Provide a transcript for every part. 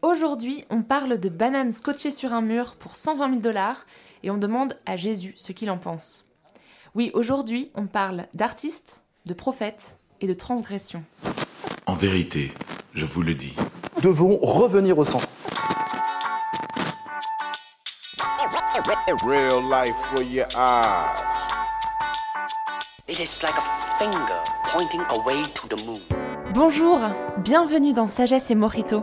Aujourd'hui, on parle de bananes scotchées sur un mur pour 120 000 dollars et on demande à Jésus ce qu'il en pense. Oui, aujourd'hui, on parle d'artistes, de prophètes et de transgression. En vérité, je vous le dis. Nous devons revenir au centre. Real life for your eyes. It is like a finger pointing away to the moon. Bonjour, bienvenue dans Sagesse et Morito,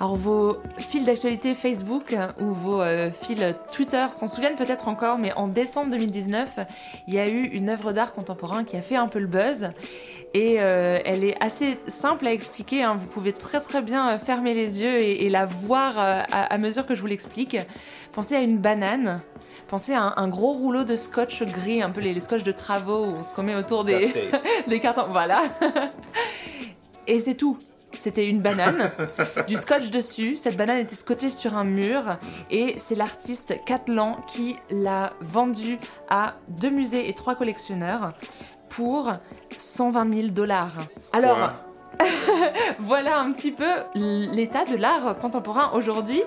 Alors vos fils d'actualité Facebook ou vos euh, fils Twitter s'en souviennent peut-être encore, mais en décembre 2019, il y a eu une œuvre d'art contemporain qui a fait un peu le buzz. Et euh, elle est assez simple à expliquer, hein. vous pouvez très très bien euh, fermer les yeux et, et la voir euh, à, à mesure que je vous l'explique. Pensez à une banane. Pensez à un, un gros rouleau de scotch gris, un peu les, les scotch de travaux où on se commet autour des, des cartons. Voilà. Et c'est tout. C'était une banane, du scotch dessus. Cette banane était scotchée sur un mur et c'est l'artiste Catlan qui l'a vendue à deux musées et trois collectionneurs pour 120 000 dollars. Alors, voilà un petit peu l'état de l'art contemporain aujourd'hui.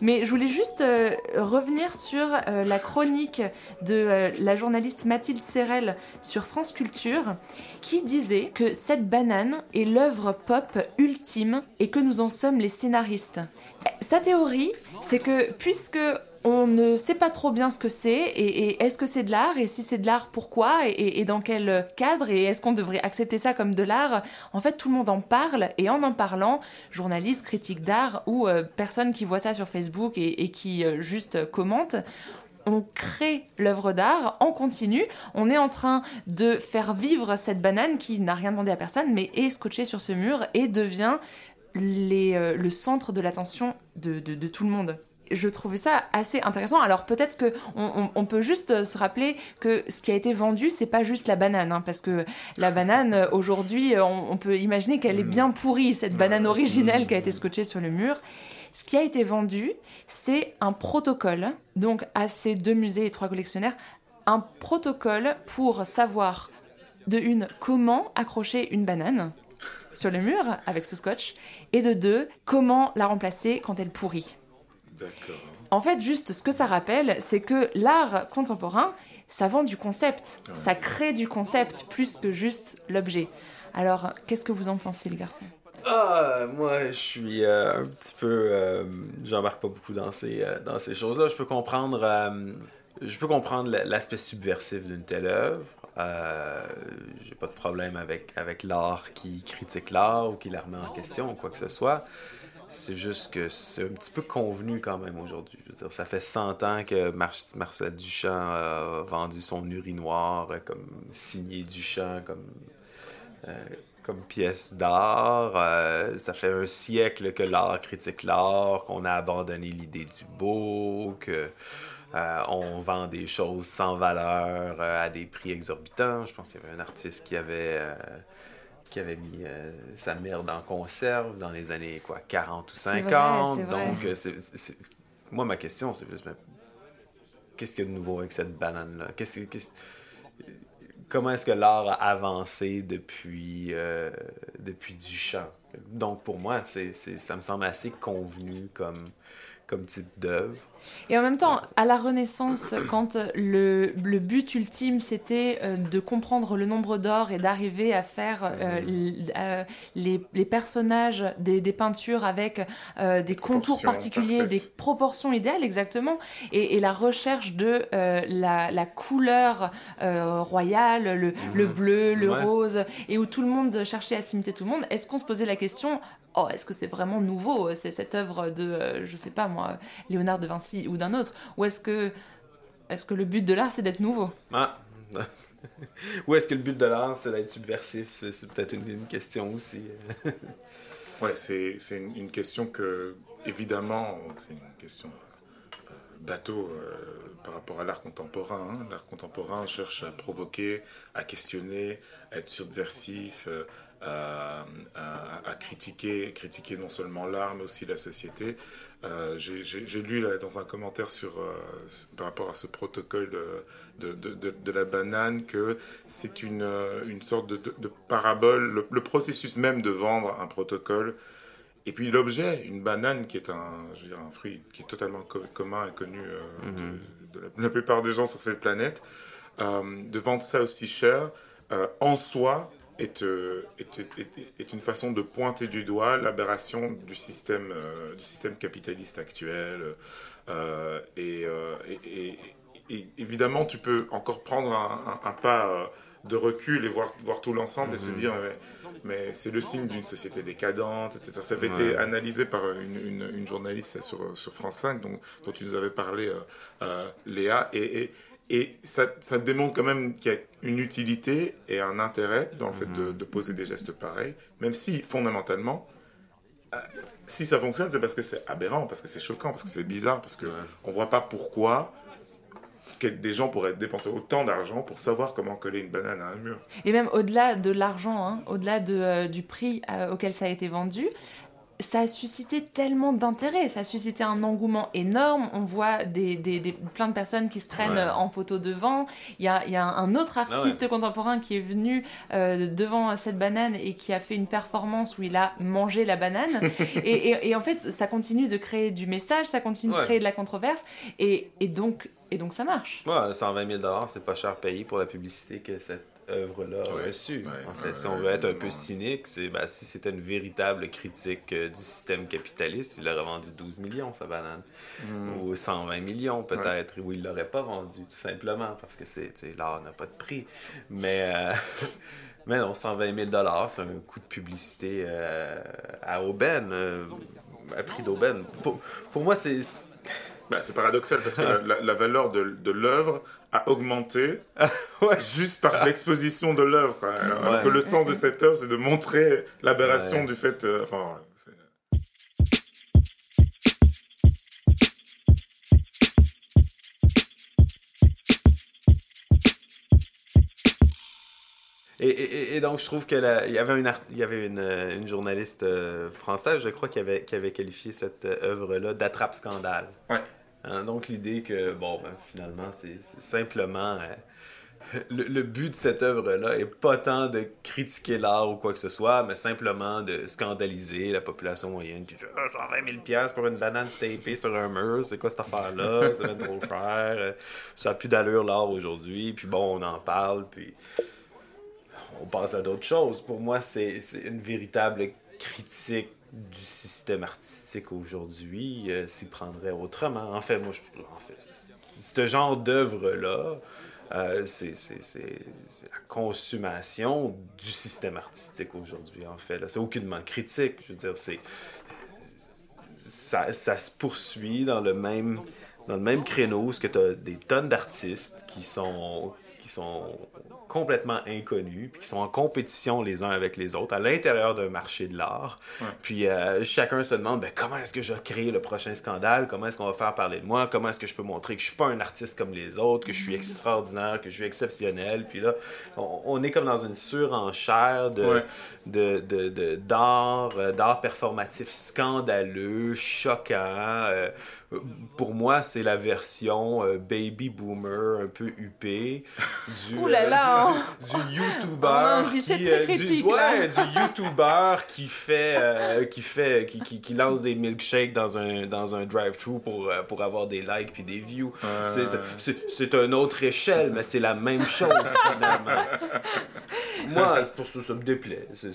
Mais je voulais juste euh, revenir sur euh, la chronique de euh, la journaliste Mathilde Serrel sur France Culture qui disait que cette banane est l'œuvre pop ultime et que nous en sommes les scénaristes. Sa théorie, c'est que puisque on ne sait pas trop bien ce que c'est et, est-ce que c'est de l'art et si c'est de l'art pourquoi et, dans quel cadre et est-ce qu'on devrait accepter ça comme de l'art? En fait tout le monde en parle et en en parlant, journalistes, critiques d'art ou euh, personnes qui voient ça sur Facebook et, qui euh, juste commentent, on crée l'œuvre d'art en continu. On est en train de faire vivre cette banane qui n'a rien demandé à personne, mais est scotchée sur ce mur et devient euh, le centre de l'attention de tout le monde. Je trouvais ça assez intéressant. Alors peut-être que on, on- on peut juste euh, se rappeler que ce qui a été vendu, c'est pas juste la banane, hein, parce que la banane euh, aujourd'hui, euh, on, on peut imaginer qu'elle est bien pourrie, cette banane originelle qui a été scotchée sur le mur. Ce qui a été vendu, c'est un protocole, donc à ces deux musées et trois collectionnaires, un protocole pour savoir de une comment accrocher une banane sur le mur avec ce scotch, et de deux comment la remplacer quand elle pourrit. D'accord. En fait, juste ce que ça rappelle, c'est que l'art contemporain, ça vend du concept, ça crée du concept plus que juste l'objet. Alors, qu'est-ce que vous en pensez, les garçons? Ah, moi, je suis euh, un petit peu. euh, J'embarque pas beaucoup dans ces, euh, dans ces choses-là. Je peux comprendre. euh, je peux comprendre l'aspect subversif d'une telle œuvre. Euh, J'ai pas de problème avec, avec l'art qui critique l'art ou qui la remet en question ou quoi que ce soit. C'est juste que c'est un petit peu convenu quand même aujourd'hui. Je veux dire, ça fait 100 ans que Mar- Marcel Duchamp a vendu son urinoir euh, comme signé Duchamp, comme euh, comme pièce d'art. Euh, ça fait un siècle que l'art critique l'art, qu'on a abandonné l'idée du beau, que on vend des choses sans valeur à des prix exorbitants. Je pense qu'il y avait un artiste qui avait qui avait mis euh, sa merde en conserve dans les années quoi 40 ou C'est vrai, 50. c'est vrai. Donc euh, moi ma question c'est juste mais qu'est-ce qu'il y a de nouveau avec cette banane là Qu'est-ce comment est-ce que l'art a avancé depuis, euh, depuis Duchamp? Donc pour moi, c'est- ça me semble assez convenu comme, comme type d'œuvre. Et en même temps, à la Renaissance, quand le, le but ultime c'était euh, de comprendre le nombre d'or et d'arriver à faire euh, euh, les, les personnages des, des peintures avec euh, des contours particuliers, parfaites. des proportions idéales exactement, et, et la recherche de euh, la, la couleur euh, royale, le, le bleu, le Ouais. rose, et où tout le monde cherchait à s'imiter tout le monde, est-ce qu'on se posait la question Oh, est-ce que c'est vraiment nouveau, c'est cette œuvre de, euh, je sais pas moi, Léonard de Vinci ou d'un autre? Ou est-ce que, est-ce que le but de l'art, c'est d'être nouveau? Ah. Ou est-ce que le but de l'art, c'est d'être subversif? C'est, peut-être une, une question aussi. Ouais, c'est c'est une, une question que, évidemment, c'est une question bateau euh, par rapport à l'art contemporain. hein. L'art contemporain cherche à provoquer, à questionner, à être subversif, euh, à, à- à critiquer, critiquer non seulement l'art, mais aussi la société. Euh, J'ai lu là, dans un commentaire sur, euh, par rapport à ce protocole de, de, de- de- de la banane que c'est une, euh, une sorte de, parabole, le, le processus même de vendre un protocole et puis l'objet, une banane qui est un, je veux dire, un fruit qui est totalement co- commun et connu euh, de, la, de la plupart des gens sur cette planète, euh, de vendre ça aussi cher, euh, en soi, est, euh, est, est- est- est une façon de pointer du doigt l'aberration du système, euh, du système capitaliste actuel. euh, et, euh, et- et- et évidemment, tu peux encore prendre un, un- un pas de recul et voir, voir tout l'ensemble et se dire, mais, mais c'est le signe d'une société décadente, etc. Ça avait été analysé par une, une- une journaliste sur, sur France 5, dont, dont tu nous avais parlé, euh, Léa, et, et, et ça, ça démontre quand même qu'il y a une utilité et un intérêt dans le fait de, de poser des gestes pareils, même si fondamentalement, euh, si ça fonctionne, c'est parce que c'est aberrant, parce que c'est choquant, parce que c'est bizarre, parce que on voit pas pourquoi que des gens pourraient dépenser autant d'argent pour savoir comment coller une banane à un mur. Et même au-delà de l'argent, hein, au-delà de, euh, du prix euh, auquel ça a été vendu, ça a suscité tellement d'intérêt, ça a suscité un engouement énorme. On voit des, des- des- plein de personnes qui se prennent Ouais. euh, en photo devant. Il y a, y a un autre artiste contemporain qui est venu euh, devant cette banane et qui a fait une performance où il a mangé la banane. et, et- et en fait, ça continue de créer du message, ça continue de créer de la controverse. Et, et donc, et donc ça marche. Ouais, 120 000 c'est pas cher payé pour la publicité que cette œuvre-là Ouais. reçue. Ouais, en fait, ouais, si on veut être un peu cynique, c'est ben, si c'était une véritable critique euh, du système capitaliste, il aurait vendu 12 millions, sa banane. Ou 120 millions, peut-être. Ou il l'aurait pas vendu, tout simplement, parce que c'est, l'art n'a pas de prix. Mais, euh, mais non, 120 000 c'est un coût de publicité euh, à aubaine, à prix d'aubaine. Pour, pour moi, c'est. Bah, c'est paradoxal parce que la, la- la valeur de, de l'œuvre a augmenté Ouais. juste par l'exposition de l'œuvre. Alors, alors Ouais. que le sens de cette œuvre, c'est de montrer l'aberration Ouais. du fait. euh, enfin, Et, et- et donc, je trouve que la- il y avait une, art- il y avait une, euh, une journaliste euh, française, je crois, qui avait, qui avait qualifié cette euh, œuvre-là d'attrape-scandale. Ouais. Hein, donc, l'idée que, bon, ben, finalement, c'est simplement. euh, le, le but de cette œuvre-là est pas tant de critiquer l'art ou quoi que ce soit, mais simplement de scandaliser la population moyenne qui dit Ah, 120 000 piastres pour une banane tapée sur un mur, c'est quoi cette affaire-là? Ça va être trop cher. Ça a plus d'allure l'art aujourd'hui. Puis bon, on en parle, puis on passe à d'autres choses. Pour moi, c'est une véritable critique du système artistique aujourd'hui, euh, s'y prendrait autrement. En fait, moi, je, ce genre d'œuvre-là, euh, c'est la consommation du système artistique aujourd'hui, en fait. C'est aucunement critique. Je veux dire, c'est ça, ça se poursuit dans le même dans le même créneau, ce que tu as des tonnes d'artistes qui sont qui sont complètement inconnus, puis qui sont en compétition les uns avec les autres à l'intérieur d'un marché de l'art. Puis euh, chacun se demande ben, comment est-ce que je vais créer le prochain scandale, comment est-ce qu'on va faire parler de moi, comment est-ce que je peux montrer que je suis pas un artiste comme les autres, que je suis extraordinaire, que je suis exceptionnel? Puis là, on, on est comme dans une surenchère de, Ouais. de, de, de- d'art, euh, d'art performatif scandaleux, choquant. euh, pour moi, c'est la version euh, baby boomer un peu huppé du, Ouh là là, hein. du, du YouTuber Oh non, j'y sais qui, euh, du, ouais, du YouTuber qui fait euh, qui fait qui, qui, qui lance des milkshakes dans un dans un drive-thru pour euh, pour avoir des likes puis des views. C'est- c'est- C'est c'est une autre échelle, mais c'est la même chose finalement. Moi, c'est pour ça ça me déplaît. C'est-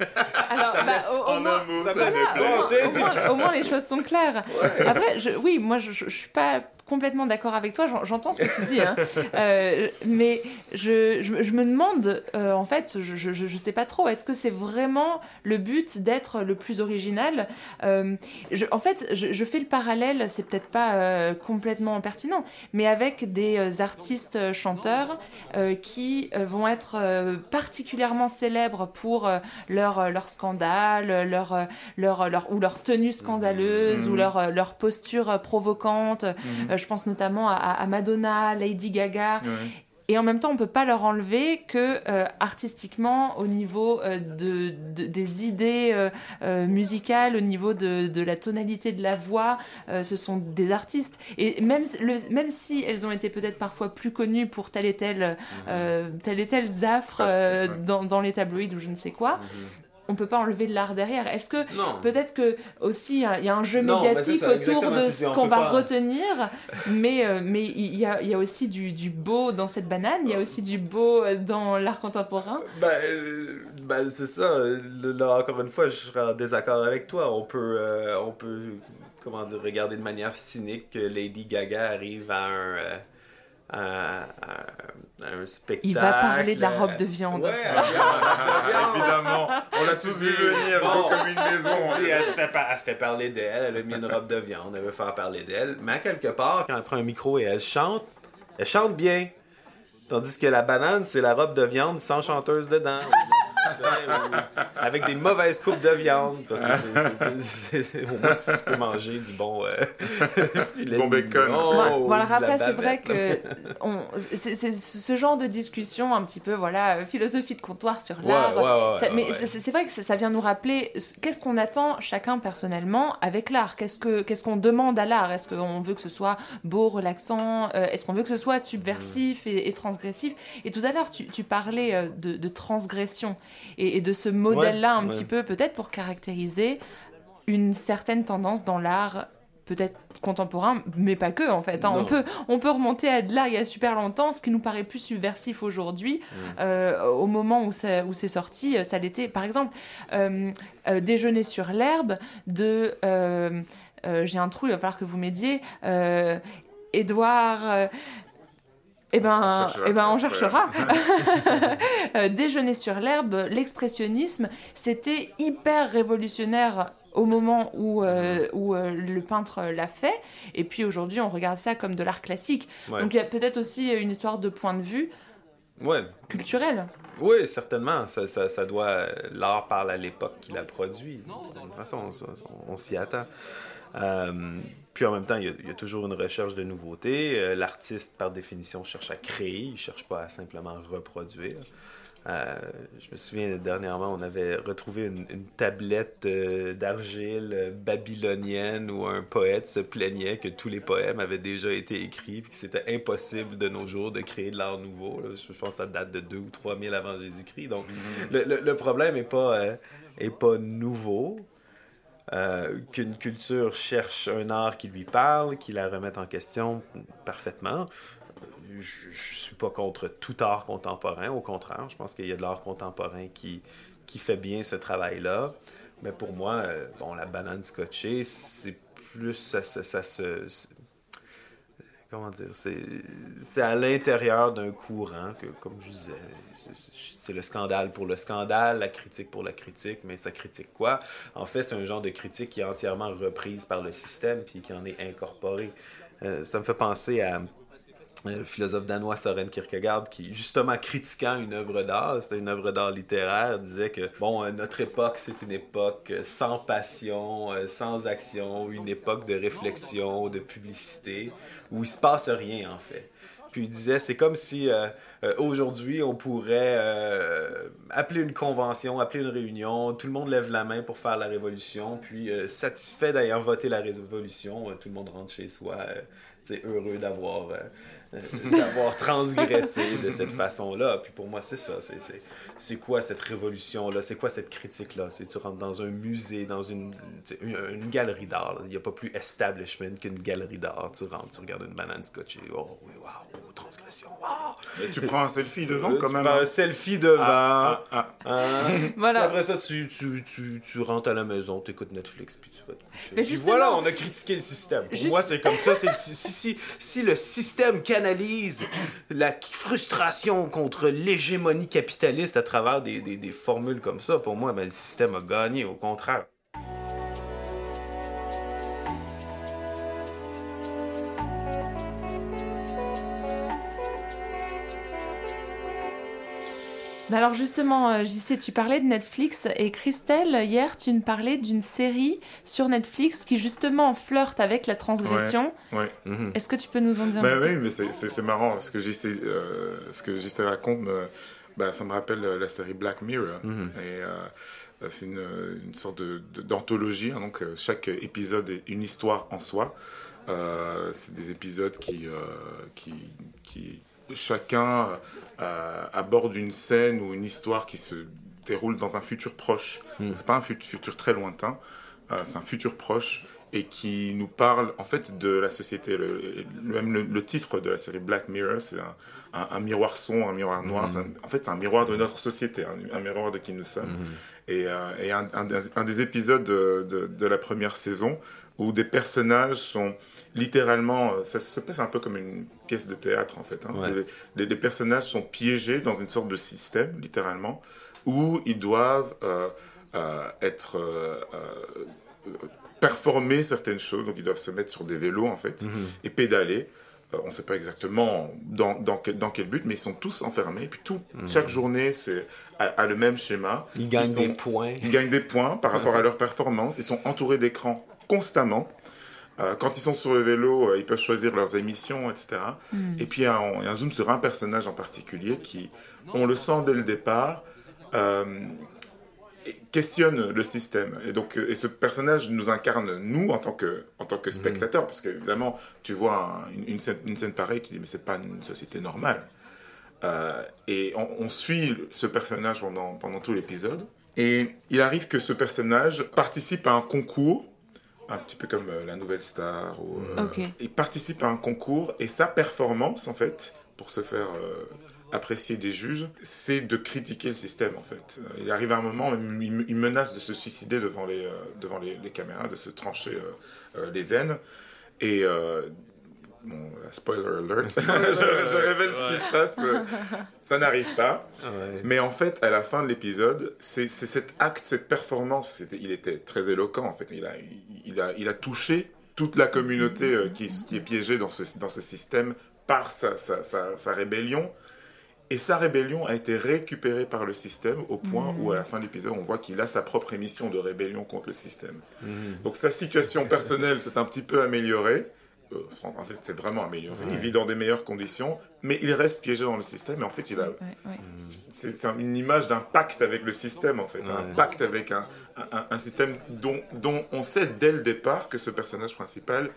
Alors, bah, au- au En moins- un mot, ça c'est au, moins, au moins, les choses sont claires. Après, je, oui, moi je, je, je suis pas complètement d'accord avec toi. J'en- J'entends ce que tu dis, hein. Euh, mais je, je, je me demande, euh, en fait, je, je, je sais pas trop, est-ce que c'est vraiment le but d'être le plus original Euh, je- En fait, je, fais le parallèle, c'est peut-être pas complètement pertinent, mais avec des artistes chanteurs qui vont être particulièrement célèbres pour leur, leur scandale, leur, leur, leur, ou leur tenue scandaleuse, ou leur, leur posture provocante. Euh, je pense notamment à, à Madonna, Lady Gaga. Ouais. Et en même temps, on peut pas leur enlever que euh, artistiquement, au niveau euh, de, de- des idées euh, musicales, au niveau de, de la tonalité de la voix, ce sont des artistes. Et même, le, même si elles ont été peut-être parfois plus connues pour tel et tel, euh, tel et tel zafre Faste, euh, ouais. dans, dans les tabloïds ou je ne sais quoi, on peut pas enlever de l'art derrière. Est-ce que. Peut-être que aussi il y a- un jeu Non, mais médiatique ça, autour de ce on qu'on va pas- retenir, mais euh, mais il y a, y a aussi du, du beau dans cette banane, il y a aussi du beau euh, dans l'art contemporain. Euh, ben, c'est ça. Là, encore une fois, je serais en désaccord avec toi. On peut, euh, on peut, comment dire, regarder de manière cynique que Lady Gaga arrive à un, à, à- à un spectacle. Il va parler de la robe de viande. Ouais. Évidemment, on l'a tous vu venir, Bon. comme une maison. Elle, se fait, par- elle fait parler d'elle, elle a mis une robe de viande, elle veut faire parler d'elle. Mais à quelque part, quand elle prend un micro et elle chante, elle chante bien. Tandis que la banane, c'est la robe de viande sans chanteuse dedans. Avec des mauvaises coupes de viande. Parce que c'est- c'est- c'est- au moins, si tu peux manger du bon euh, filet Bon bacon. Bon, la après, c'est vrai que on- c'est c'est ce genre de discussion un petit peu, voilà, philosophie de comptoir sur Ouais, l'art. ouais, ouais, Ça- ouais, mais ouais. c'est- c'est vrai que ça, ça vient nous rappeler ce- qu'est-ce qu'on attend chacun personnellement avec l'art? Qu'est-ce que qu'est-ce qu'on demande à l'art? Est-ce qu'on veut que ce soit beau, relaxant? Euh, Est-ce qu'on veut que ce soit subversif et, et Et tout à l'heure, tu, tu parlais euh, de, de transgression et, et de ce modèle-là un ouais. petit peu, peut-être pour caractériser une certaine tendance dans l'art peut-être contemporain, mais pas que en fait. hein. On, peut, on peut remonter à de l'art il y a super longtemps, ce qui nous paraît plus subversif aujourd'hui. Euh, au moment où, ça- où c'est sorti, euh, ça l'était. Par exemple, euh, euh, Déjeuner sur l'herbe de... J'ai un trou, il va falloir que vous m'aidiez. Édouard... eh ben, On cherchera, eh ben, on cherchera. Euh, Déjeuner sur l'herbe, l'expressionnisme, c'était hyper révolutionnaire au moment où, euh, où euh, le peintre l'a fait. Et puis aujourd'hui, on regarde ça comme de l'art classique. Ouais. Donc il y a peut-être aussi une histoire de point de vue Ouais. culturel. Oui, certainement. Ça, ça, ça doit. L'art parle à l'époque qu'il a produit. De toute façon, on, on s'y attend. Euh, puis en même temps, il y, a, il y a toujours une recherche de nouveautés. Euh, L'artiste, par définition, cherche à créer, il ne cherche pas à simplement reproduire. Euh, je me souviens, dernièrement, on avait retrouvé une, une tablette euh, d'argile babylonienne où un poète se plaignait que tous les poèmes avaient déjà été écrits puis que c'était impossible de nos jours de créer de l'art nouveau. là. Je pense que ça date de 2 ou 3 000 avant Jésus-Christ. Donc, le, le- le problème n'est pas, euh, est pas nouveau. Euh, qu'une culture cherche un art qui lui parle, qui la remette en question parfaitement. Je, je suis pas contre tout art contemporain, au contraire, je pense qu'il y a de l'art contemporain qui, qui fait bien ce travail-là. Mais pour moi, euh, bon, la banane scotchée, c'est plus ça se. Comment dire C'est à l'intérieur d'un courant que, comme je disais, c'est- le scandale pour le scandale, la critique pour la critique, mais ça critique quoi? En fait, c'est un genre de critique qui est entièrement reprise par le système puis qui en est incorporé. Euh, ça me fait penser à le philosophe danois Søren Kierkegaard qui, justement, critiquant une œuvre d'art, c'était une œuvre d'art littéraire, disait que, bon, euh, notre époque, c'est une époque euh, sans passion, euh, sans action, une époque de réflexion, de publicité, où il se passe rien, en fait. Puis il disait, c'est comme si euh, euh, aujourd'hui, on pourrait euh, appeler une convention, appeler une réunion, tout le monde lève la main pour faire la révolution, puis euh, satisfait d'ayant voté la révolution, euh, tout le monde rentre chez soi, euh, sais, heureux d'avoir euh, euh, d'avoir transgressé de cette façon-là. Puis pour moi, c'est ça. C'est, c'est, c'est quoi cette révolution-là? C'est quoi cette critique-là? C'est tu rentres dans un musée, dans une, tu une, une galerie d'art. là. Il n'y a pas plus establishment qu'une galerie d'art. Tu rentres, tu regardes une banane scotchée. Oh oui, waouh, transgression, waouh! Mais tu prends un selfie devant Euh, quand tu même. prends hein? un selfie devant. Ah, ah, ah. hein. Voilà. Après ça, tu, tu, tu, tu rentres à la maison, tu écoutes Netflix, puis tu vas te coucher. Mais Puis voilà, on a critiqué le système. Pour Juste- moi, c'est comme ça. c'est- Si, si, si, si le système canalise la frustration contre l'hégémonie capitaliste à travers des, des, des formules comme ça, pour moi, ben, le système a gagné, au contraire. Alors justement, euh, JC, tu parlais de Netflix et Christelle, hier, tu nous parlais d'une série sur Netflix qui justement flirte avec la transgression. Ouais. Mhm. Est-ce que tu peux nous en dire Bah un peu oui, mais c'est- marrant. Ce que JC, euh, ce que JC raconte, me- bah, ça me rappelle euh, la série Black Mirror. Mhm. Et euh, c'est une, une sorte de- de- d'anthologie. hein. donc euh, chaque épisode est une histoire en soi. Euh, c'est des épisodes qui, euh, qui, qui chacun euh, aborde une scène ou une histoire qui se déroule dans un futur proche. Mhm. C'est pas un fut- futur très lointain. euh, c'est un futur proche et qui nous parle en fait de la société. Le, le- même le, le titre de la série Black Mirror, c'est un, un- un miroir sombre, un miroir noir. Un- en fait, c'est un miroir de notre société, un, miroir de qui nous sommes. Mhm. Et, euh, et un, des, un des épisodes de, de- de la première saison où des personnages sont littéralement, euh, ça se passe un peu comme une pièce de théâtre en fait. hein. Ouais. Les, personnages sont piégés dans une sorte de système, littéralement, où ils doivent euh, euh, être euh, performer certaines choses. Donc ils doivent se mettre sur des vélos en fait Mhm. et pédaler. On ne sait pas exactement dans, dans, quel, dans quel but, mais ils sont tous enfermés. Et puis tout, chaque journée, c'est a, a le même schéma. Ils gagnent Ils des points. Ils gagnent des points par rapport à leur performance. Ils sont entourés d'écrans constamment. Euh, quand ils sont sur le vélo, euh, ils peuvent choisir leurs émissions, etc. Et puis il y, a un, zoom sur un personnage en particulier qui, on le sent dès le départ, euh, questionne le système. Et donc, et ce personnage nous incarne nous en tant que en tant que spectateurs, parce qu'évidemment, tu vois un- une, une scène, une scène pareille, tu dis mais c'est pas une société normale. Euh, et on, on suit ce personnage pendant pendant tout l'épisode. Et il arrive que ce personnage participe à un concours, un petit peu comme euh, la Nouvelle Star. Ou, euh. Il participe à un concours et sa performance, en fait, pour se faire euh, apprécier des juges, c'est de critiquer le système, en fait. Il arrive à un moment, il, il menace de se suicider devant les, devant les, les caméras, de se trancher les veines. Et. Bon, la spoiler alert, je, je révèle ce qui se passe, ça n'arrive pas. Ouais. Mais en fait, à la fin de l'épisode, c'est cet acte, cette performance, il était très éloquent en fait. Il a, il a, il a touché toute la communauté euh, qui, qui est piégée dans ce, dans ce système par sa, sa, sa, sa rébellion. Et sa rébellion a été récupérée par le système au point où à la fin de l'épisode, on voit qu'il a sa propre émission de rébellion contre le système. Mhm. Donc sa situation personnelle s'est un petit peu améliorée. Euh, fran- en fait, c'est vraiment amélioré. Il vit dans des meilleures conditions, mais il reste piégé dans le système. Et en fait, il a, Ouais, ouais. c'est une image d'un pacte avec le système, en fait. Un pacte avec un, un, un système dont, dont on sait dès le départ que ce personnage principal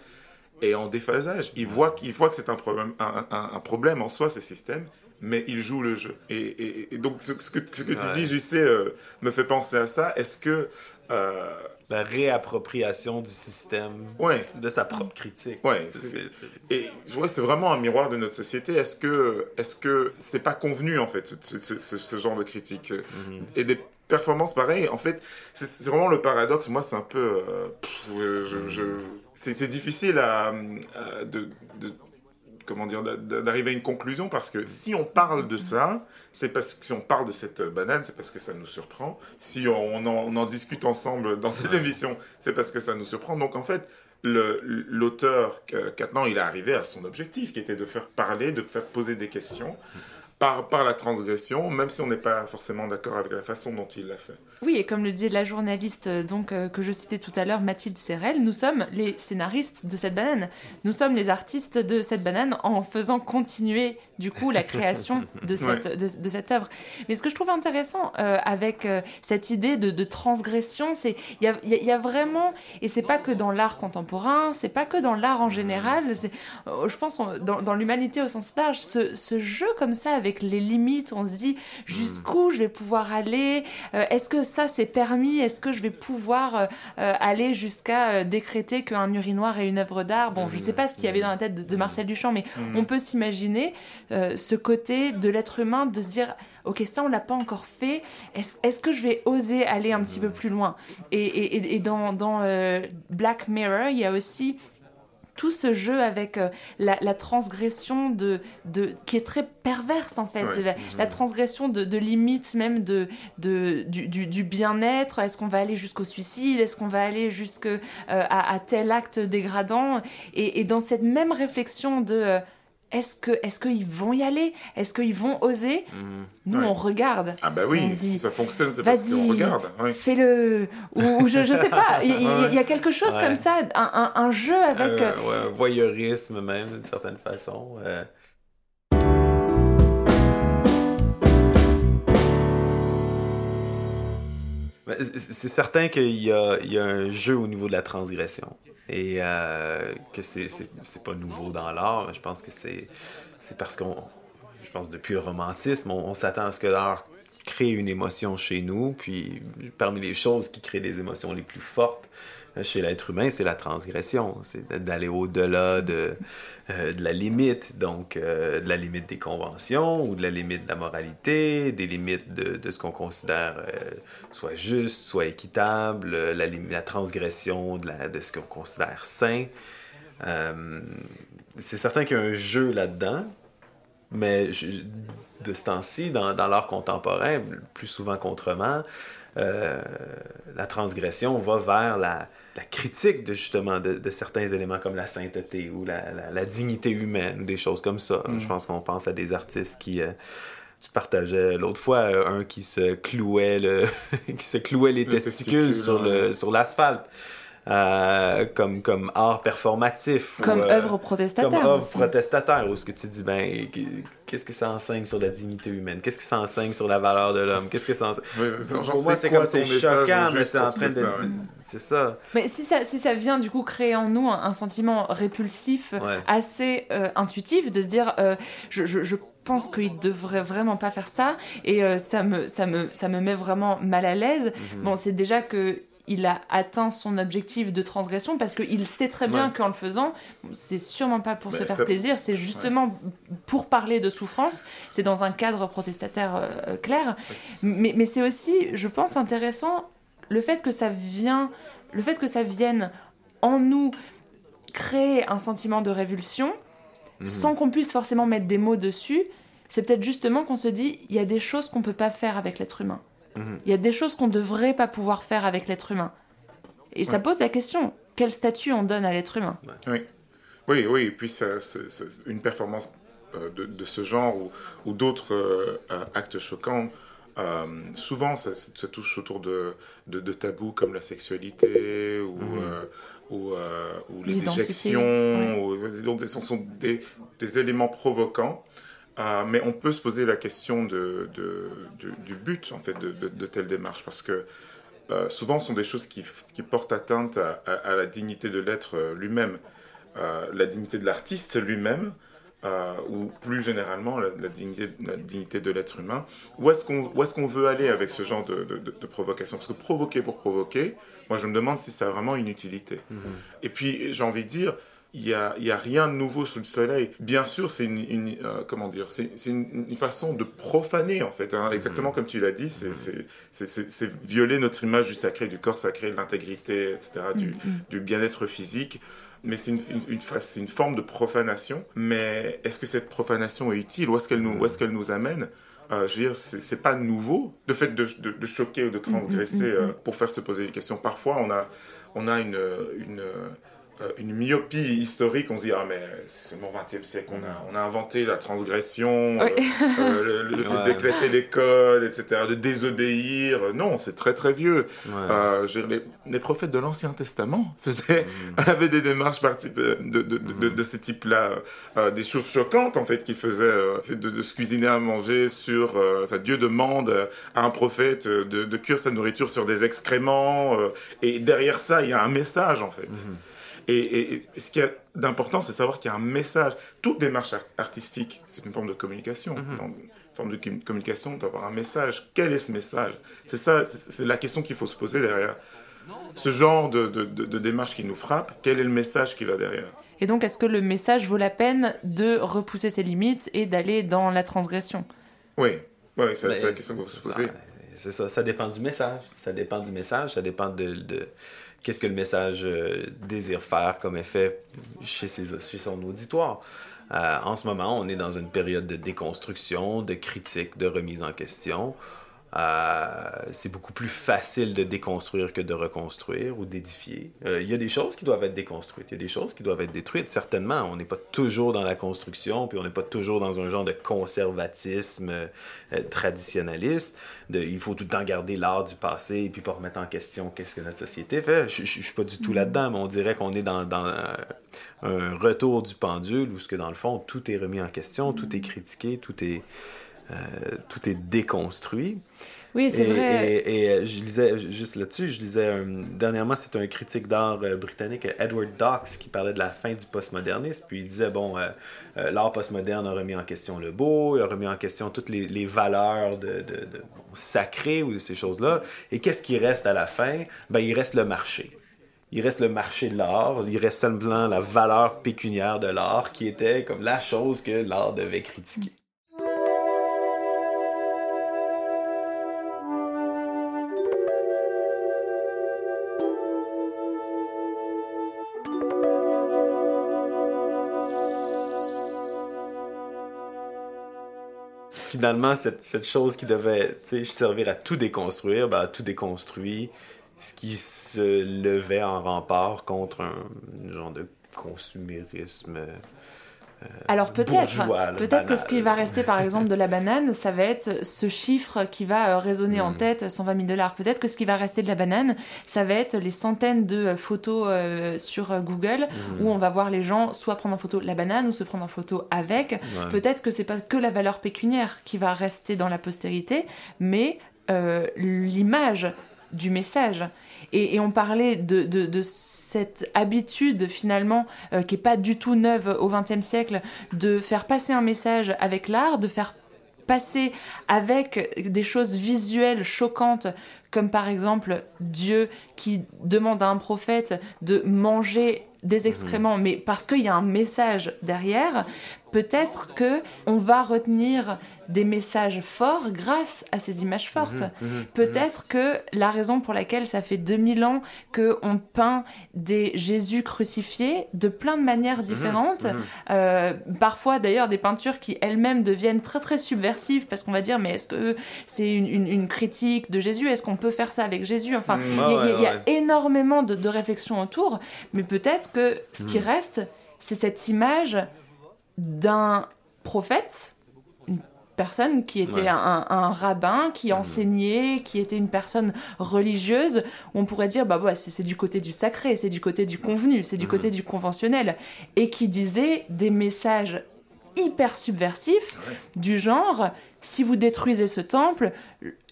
est en déphasage. Il voit, qu'il voit que c'est un problème, un, un- un problème en soi, ce système, mais il joue le jeu. Et, et- et donc, ce, ce que, ce que tu dis, je sais, euh, me fait penser à ça. Est-ce que... euh, La réappropriation du système, ouais, de sa propre critique. Ouais, C'est- Et ouais, c'est vraiment un miroir de notre société. Est-ce que est-ce que c'est pas convenu en fait ce, ce- ce- ce genre de critique? Mhm. et des performances pareilles En fait, c'est c'est vraiment le paradoxe. Moi, c'est un peu, euh, pff, je, je- je- c'est c'est difficile à, à- de, de- comment dire d'a- d'arriver à une conclusion parce que si on parle de ça, c'est parce que si on parle de cette banane, c'est parce que ça nous surprend. Si on en, on en discute ensemble dans cette émission, c'est parce que ça nous surprend. Donc en fait, l'auteur, Catnan, il est arrivé à son objectif, qui était de faire parler, de faire poser des questions. par, par la transgression, même si on n'est pas forcément d'accord avec la façon dont il l'a fait. Oui, et comme le disait la journaliste euh, donc euh, que je citais tout à l'heure, Mathilde Serrel, nous sommes les scénaristes de cette banane. Nous sommes les artistes de cette banane en faisant continuer du coup la création de cette, Ouais. de, de cette œuvre. Mais ce que je trouve intéressant euh, avec euh, cette idée de, de transgression, c'est il y a, y y vraiment, et c'est pas que dans l'art contemporain, c'est pas que dans l'art en général, c'est, je pense on- dans, dans l'humanité au sens large, ce, ce jeu comme ça avec les limites, on se dit jusqu'où je vais pouvoir aller, est-ce que ça c'est permis, est-ce que je vais pouvoir euh, euh, aller jusqu'à euh, décréter qu'un urinoir est une œuvre d'art? Bon, je sais pas ce qu'il y avait dans la tête de, de Marcel Duchamp, mais Mm. on peut s'imaginer euh, ce côté de l'être humain de se dire ok ça on l'a pas encore fait est-ce que je vais oser aller un petit peu plus loin? Et, et- et- et dans, dans euh, Black Mirror il y a aussi tout ce jeu avec euh, la, la transgression de, de qui est très perverse en fait. Ouais. la, la transgression de, de limites même de, de du, du- du bien-être. Est-ce qu'on va aller jusqu'au suicide? Est-ce qu'on va aller jusque euh, à, à tel acte dégradant? Et, et dans cette même réflexion de euh, est-ce que est-ce qu'ils vont y aller? Est-ce qu'ils vont oser? Nous Ouais. on regarde Ah bah oui, se dit, si ça fonctionne, c'est parce qu'on regarde. oui. fais-le ou, ou je, je sais pas il, Ouais. y a quelque chose Ouais. comme ça un, un- un jeu avec Euh, euh, ouais, un voyeurisme même, d'une certaine façon. euh. C'est- certain qu'il y a, un jeu au niveau de la transgression. Et euh, que c'est pas nouveau dans l'art. Je pense que c'est parce qu'on. Je pense depuis le romantisme, on, s'attend à ce que l'art crée une émotion chez nous. Puis parmi les choses qui créent des émotions les plus fortes chez l'être humain, c'est la transgression. C'est d'aller au-delà de, euh, de la limite, donc euh, de la limite des conventions ou de la limite de la moralité, des limites de, ce qu'on considère euh, soit juste, soit équitable, la, transgression de, la- ce qu'on considère sain. C'est certain qu'il y a un jeu là-dedans, mais de ce temps-ci, dans, dans l'art contemporain, plus souvent qu'autrement, euh, la transgression va vers la, la critique de justement de, de certains éléments comme la sainteté ou la, la- la dignité humaine ou des choses comme ça. Je pense qu'on pense à des artistes qui euh, tu partageais l'autre fois euh, un qui se clouait le qui se clouait les Le testicules testicule, sur le sur l'asphalte euh, comme comme art performatif comme euh, œuvre protestataire comme œuvre aussi. protestataire, où ce que tu dis, ben, qu'est-ce que ça enseigne sur la dignité humaine? Qu'est-ce que ça enseigne sur la valeur de l'homme? Qu'est-ce que ça enseigne? Pour moi, c'est comme, c'est choquant, mais c'est en train de... C'est ça. Mais si ça, si ça vient du coup créer en nous un, un sentiment répulsif, Ouais. assez euh, intuitif, de se dire euh, je, je, je pense qu'il devrait vraiment pas faire ça, et euh, ça, me, ça, me, ça me met vraiment mal à l'aise. Mhm. Bon, c'est déjà que il a atteint son objectif de transgression parce qu'il sait très bien Ouais. qu'en le faisant, c'est sûrement pas pour Mais se faire ça- plaisir, c'est justement pour parler de souffrance, c'est dans un cadre protestataire euh, clair. Mais, mais c'est aussi, je pense, intéressant le fait que ça vient, le fait que ça vienne en nous créer un sentiment de révulsion Mhm. sans qu'on puisse forcément mettre des mots dessus. C'est peut-être justement qu'on se dit il y a des choses qu'on peut pas faire avec l'être humain. Mhm. Il y a des choses qu'on devrait pas pouvoir faire avec l'être humain. Et ça Ouais. pose la question quel statut on donne à l'être humain? Oui, oui, oui. Et puis, ça, c'est- c'est une performance euh, de, de ce genre ou, ou d'autres euh, euh, actes choquants, euh, souvent, ça, ça touche autour de, de, de tabous comme la sexualité ou, euh, ou, euh, ou les L'identité, déjections. ou- donc, ce sont des, des éléments provoquants. Euh, mais on peut se poser la question de, de- du, du but en fait de, de, telle démarche parce que euh, souvent ce sont des choses qui, portent atteinte à, à- à la dignité de l'être euh, lui-même, Euh, la dignité de l'artiste lui-même, ou plus généralement la, la dignité, la dignité de l'être humain. Où est-ce qu'on est-ce qu'on veut aller avec ce genre de, provocation? Parce que provoquer pour provoquer, moi je me demande si ça a vraiment une utilité. Et puis j'ai envie de dire, il n'y a, y a rien de nouveau sous le soleil. Bien sûr, c'est une, une, euh, comment dire, c'est une, une façon de profaner en fait, hein. exactement comme tu l'as dit, c'est c'est- violer notre image du sacré, du corps sacré, de l'intégrité, etc., du, du bien-être physique. Mais c'est une, une, une fa- c'est une forme de profanation. Mais est-ce que cette profanation est utile? Où est-ce qu'elle nous, amène? Euh, je veux dire, c'est c'est pas nouveau, le fait de, de, de choquer ou de transgresser euh, pour faire se poser des questions. Parfois, on a, on a une, une, euh, une myopie historique. On se dit, ah, mais c'est mon 20e siècle, on a, on a inventé la transgression, Oui. euh, euh, le, le fait Ouais, d'éclater l'école, etc., de désobéir. Non, c'est très très vieux. Ouais. Euh, je les, les prophètes de l'Ancien Testament faisaient, avaient des démarches de, de, de, de, de ce type-là, euh, des choses choquantes en fait, qu'ils faisaient, euh, fait de, de se cuisiner à manger sur, euh, ça, Dieu demande à un prophète de, de cuire sa nourriture sur des excréments, euh, et derrière ça, il y a un message en fait. Et, et- et ce qui est d'important, c'est de savoir qu'il y a un message. Toute démarche art- artistique, c'est une forme de communication. Dans une forme de com- communication, doit avoir un message. Quel est ce message? C'est ça, c'est la question qu'il faut se poser derrière. Ce genre de, de, de- de démarche qui nous frappe, quel est le message qui va derrière? Et donc, est-ce que le message vaut la peine de repousser ses limites et d'aller dans la transgression? Oui, ouais, c'est la question qu'il faut se poser. ça. C'est ça, ça dépend du message. Ça dépend du message, ça dépend de, de qu'est-ce que le message euh, désire faire comme effet chez, son auditoire. Euh, en ce moment, on est dans une période de déconstruction, de critique, de remise en question. Euh, c'est beaucoup plus facile de déconstruire que de reconstruire ou d'édifier. Euh, Il y a des choses qui doivent être déconstruites, il y a des choses qui doivent être détruites, certainement. On n'est pas toujours dans la construction, puis on n'est pas toujours dans un genre de conservatisme euh, traditionnaliste. De, il faut tout le temps garder l'art du passé et puis pas remettre en question qu'est-ce que notre société fait. Je, je suis pas du tout là-dedans, mais on dirait qu'on est dans, dans euh, un retour du pendule où ce que dans le fond tout est remis en question, tout est critiqué, tout est euh, tout est déconstruit. Oui, c'est Et, vrai. et- et, euh, je lisais, juste là-dessus, je lisais, euh, dernièrement, c'est un critique d'art euh, britannique, Edward Docks, qui parlait de la fin du postmodernisme, puis il disait, bon, euh, euh, l'art postmoderne a remis en question le beau, il a remis en question toutes les, les valeurs de, de, de- bon, sacrées ou ces choses-là, et qu'est-ce qui reste à la fin? Ben, il reste le marché. Il reste le marché de l'art, il reste seulement la valeur pécuniaire de l'art, qui était comme la chose que l'art devait critiquer. Finalement, cette, chose qui devait servir à tout déconstruire, ben, tout déconstruit, ce qui se levait en rempart contre un genre de consumérisme. Euh, Alors peut-être, peut-être que ce qui va rester par exemple de la banane, ça va être ce chiffre qui va euh, résonner en Mm. tête, 120 000 dollars. Peut-être que ce qui va rester de la banane, ça va être les centaines de euh, photos euh, sur euh, Google Mm. où on va voir les gens soit prendre en photo la banane ou se prendre en photo avec. Ouais. Peut-être que c'est pas que la valeur pécuniaire qui va rester dans la postérité, mais euh, l'image du message. Et, et on parlait de, de, de cette habitude finalement euh, qui est pas du tout neuve au XXe siècle de faire passer un message avec l'art, de faire passer avec des choses visuelles choquantes comme par exemple Dieu qui demande à un prophète de manger des excréments, mais parce qu'il y a un message derrière, peut-être que on va retenir des messages forts grâce à ces images fortes. Mhm, Peut-être que la raison pour laquelle ça fait 2000 ans que on peint des Jésus crucifiés de plein de manières différentes, mhm. euh, parfois d'ailleurs des peintures qui elles-mêmes deviennent très très subversives parce qu'on va dire mais est-ce que c'est une, une- une critique de Jésus? Est-ce qu'on peut faire ça avec Jésus? Enfin, Mm. il y a- y, ouais, y énormément de, de réflexions autour, mais peut-être que ce qui reste, c'est cette image d'un prophète, une personne qui était Ouais. un, un rabbin, qui Mhm. enseignait, qui était une personne religieuse, on pourrait dire, bah ouais, c'est du côté du sacré, c'est du côté du convenu, c'est du Mhm. côté du conventionnel, et qui disait des messages hyper subversifs du genre si vous détruisez ce temple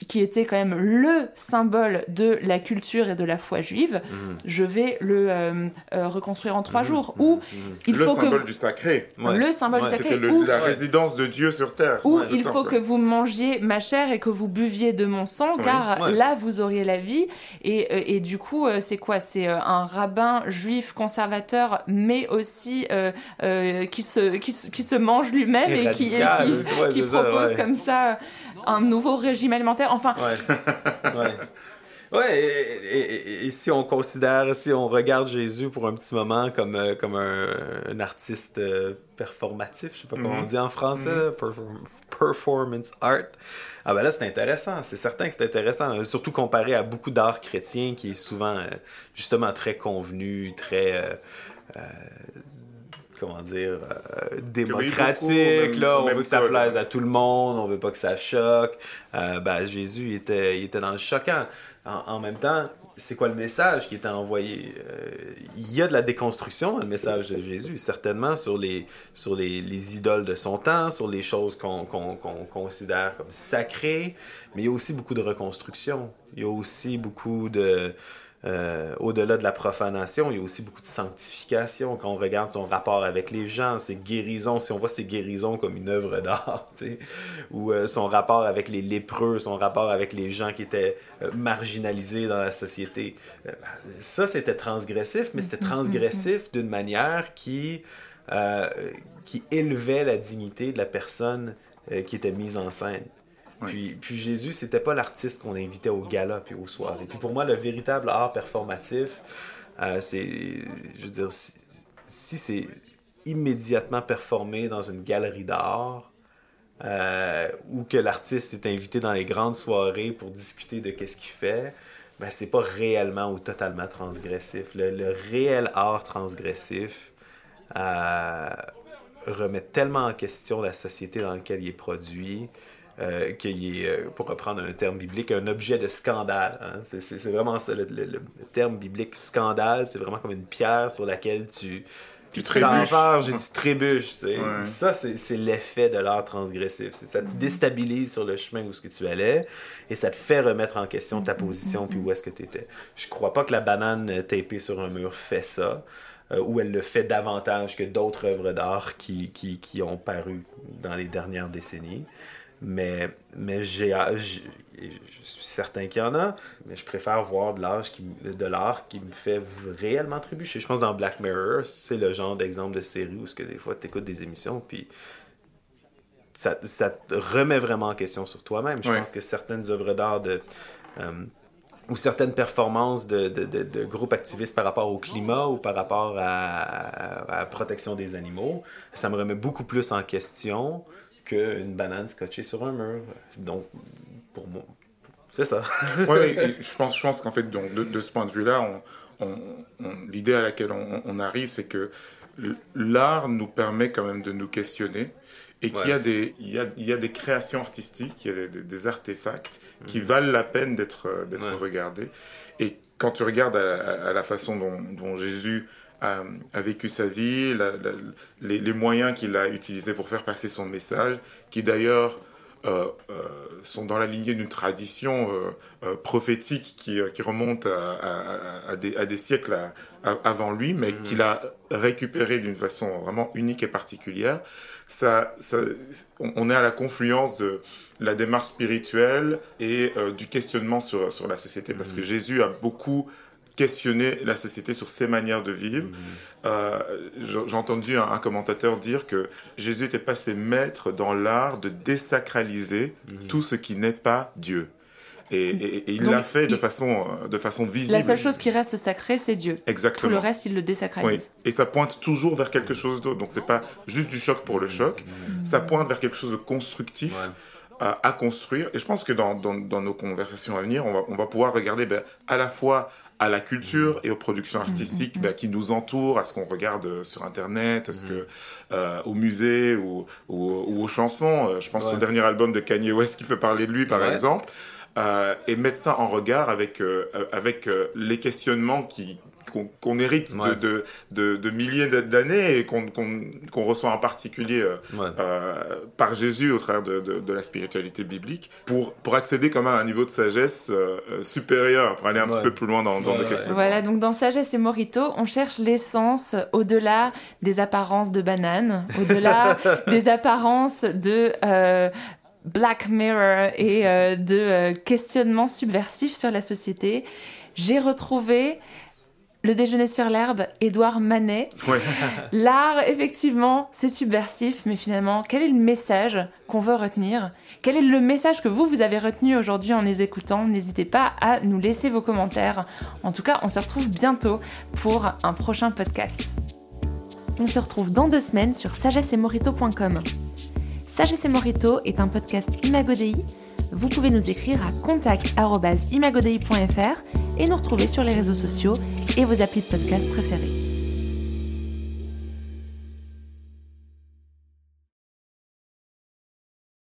qui était quand même le symbole de la culture et de la foi juive Mhm. je vais le euh, euh, reconstruire en trois Mhm. jours Mhm. ou il le faut symbole que du sacré. Ouais. le symbole Ouais, du sacré ou, la résidence de Dieu sur terre. ou il faut que vous mangiez ma chair et que vous buviez de mon sang Oui. car Ouais. là vous auriez la vie et, euh, et du coup c'est quoi? C'est un rabbin juif conservateur mais aussi euh, qui se qui, se- qui se mange lui-même et, qui, et qui- ouais, qui ça, propose comme ça un nouveau régime alimentaire enfin Ouais. ouais. Ouais, et, et- et- et si on considère, si on regarde Jésus pour un petit moment comme, euh, comme un, un artiste euh, performatif, je sais pas comment Mhm. on dit en français, là, perform- performance art, ah ben là c'est intéressant, c'est certain que c'est intéressant, euh, surtout comparé à beaucoup d'art chrétien qui est souvent euh, justement très convenu, très... euh, euh, comment dire, euh, eu démocratique. là, on veut que ça plaise à tout le monde, on veut pas que ça choque. Euh, ben, Jésus, il était, il était dans le choquant. En, en même temps, c'est quoi le message qui était envoyé? Euh, Il y a de la déconstruction dans le message de Jésus, certainement sur les, sur les, les idoles de son temps, sur les choses qu'on considère comme sacrées, mais il y a aussi beaucoup de reconstruction. Il y a aussi beaucoup de... euh, au-delà de la profanation, il y a aussi beaucoup de sanctification. Quand on regarde son rapport avec les gens, ses guérisons, si on voit ses guérisons comme une œuvre d'art, ou euh, son rapport avec les lépreux, son rapport avec les gens qui étaient euh, marginalisés dans la société, ben, ça c'était transgressif, mais c'était transgressif d'une manière qui, qui élevait la dignité de la personne qui était mise en scène. Oui. Puis, puis Jésus, c'était pas l'artiste qu'on invitait au gala puis aux soirées. Puis pour moi, le véritable art performatif, euh, c'est, je veux dire, si, si c'est immédiatement performé dans une galerie d'art, euh, ou que l'artiste est invité dans les grandes soirées pour discuter de qu'est-ce qu'il fait, ben c'est pas réellement ou totalement transgressif. Le, le réel art transgressif euh, remet tellement en question la société dans laquelle il est produit euh, qu'il est, euh, pour reprendre un terme biblique, un objet de scandale. hein. C'est- vraiment ça, le, le- le terme biblique scandale, c'est vraiment comme une pierre sur laquelle tu... Tu te trébuches. renverges et tu trébuches. tu. Ouais. Ça, c'est l'effet de l'art transgressif. C'est- Ça te déstabilise sur le chemin où ce que tu allais et ça te fait remettre en question ta position puis où est-ce que tu étais. Je crois pas que la banane tapée sur un mur fait ça. euh, ou elle le fait davantage que d'autres œuvres d'art qui, qui, qui ont paru dans les dernières décennies. Mais, mais j'ai, j'ai- je suis certain qu'il y en a, mais je préfère voir de l'art qui, de l'art qui me fait réellement trébucher. Je pense dans Black Mirror, c'est le genre d'exemple de série où ce que des fois tu écoutes des émissions puis ça, ça te remet vraiment en question sur toi-même. Je pense que certaines œuvres d'art de euh, ou certaines performances de, de, de- de groupes activistes par rapport au climat ou par rapport à, à- à la protection des animaux, ça me remet beaucoup plus en question qu'une banane scotchée sur un mur. Donc, pour moi, c'est ça. Et je pense, je pense qu'en fait, donc, de, de ce point de vue-là, on, on- on- l'idée à laquelle on, arrive, c'est que l'art nous permet quand même de nous questionner et qu'il y, a des, il y, a, il y a des créations artistiques, il y a des, artefacts qui Mhm. valent la peine d'être d'être Ouais. regardés. Et quand tu regardes à, à- à la façon dont, dont Jésus a, a vécu sa vie, la- la- les, les moyens qu'il a utilisés pour faire passer son message, qui d'ailleurs euh, euh, sont dans la lignée d'une tradition euh, euh, prophétique qui, euh, qui remonte à, à- à- à des, à des siècles avant lui, mais Mhm. qu'il a récupéré d'une façon vraiment unique et particulière. Ça, ça- on, est à la confluence de la démarche spirituelle et euh, du questionnement sur, sur la société, parce que Jésus a beaucoup questionné la société sur ses manières de vivre. Euh, j'ai entendu un, un commentateur dire que Jésus était passé maître dans l'art de désacraliser tout ce qui n'est pas Dieu. Et, et- et il l'a fait de il- façon, euh, de façon visible. La seule chose qui reste sacrée, c'est Dieu. Tout Exactement. le reste, il le Oui. désacralise. Et ça pointe toujours vers quelque chose d'autre. Donc c'est pas juste du choc pour le choc. Ça pointe vers quelque chose de constructif à, à construire. Et je pense que dans, dans- dans nos conversations à venir, on va, on va pouvoir regarder ben, à la fois à la culture et aux productions artistiques ben, qui nous entourent, à ce qu'on regarde euh, sur Internet, à ce que, euh, au musée ou, ou- ou aux chansons. Euh, Je pense Ouais. au dernier album de Kanye West qui fait parler de lui, par Ouais. exemple. Euh, et mettre ça en regard avec, euh, avec euh, les questionnements qui qu'on hérite de- Ouais. de, de, de milliers d'années et qu'on qu'on qu'on reçoit en particulier euh, Ouais. euh, par Jésus au travers de, de, de la spiritualité biblique pour, pour accéder quand même à un niveau de sagesse euh, euh, supérieur, pour aller un Ouais. petit peu plus loin dans, dans Ouais, le ouais. questionnement. Voilà, donc dans Sagesse et Morito, on cherche l'essence au-delà des apparences de bananes, au-delà des apparences de euh, Black Mirror et euh, de euh, questionnements subversifs sur la société. J'ai retrouvé le déjeuner sur l'herbe, Édouard Manet. Ouais. L'art, effectivement, c'est subversif, mais finalement, quel est le message qu'on veut retenir? Quel est le message que vous, vous avez retenu aujourd'hui en les écoutant? N'hésitez pas à nous laisser vos commentaires. En tout cas, on se retrouve bientôt pour un prochain podcast. On se retrouve dans deux semaines sur sagessemorito.com. Sagesse et Morito est un podcast Imagodei. Vous pouvez nous écrire à contact.imagodei.fr et nous retrouver sur les réseaux sociaux et vos applis de podcast préférés.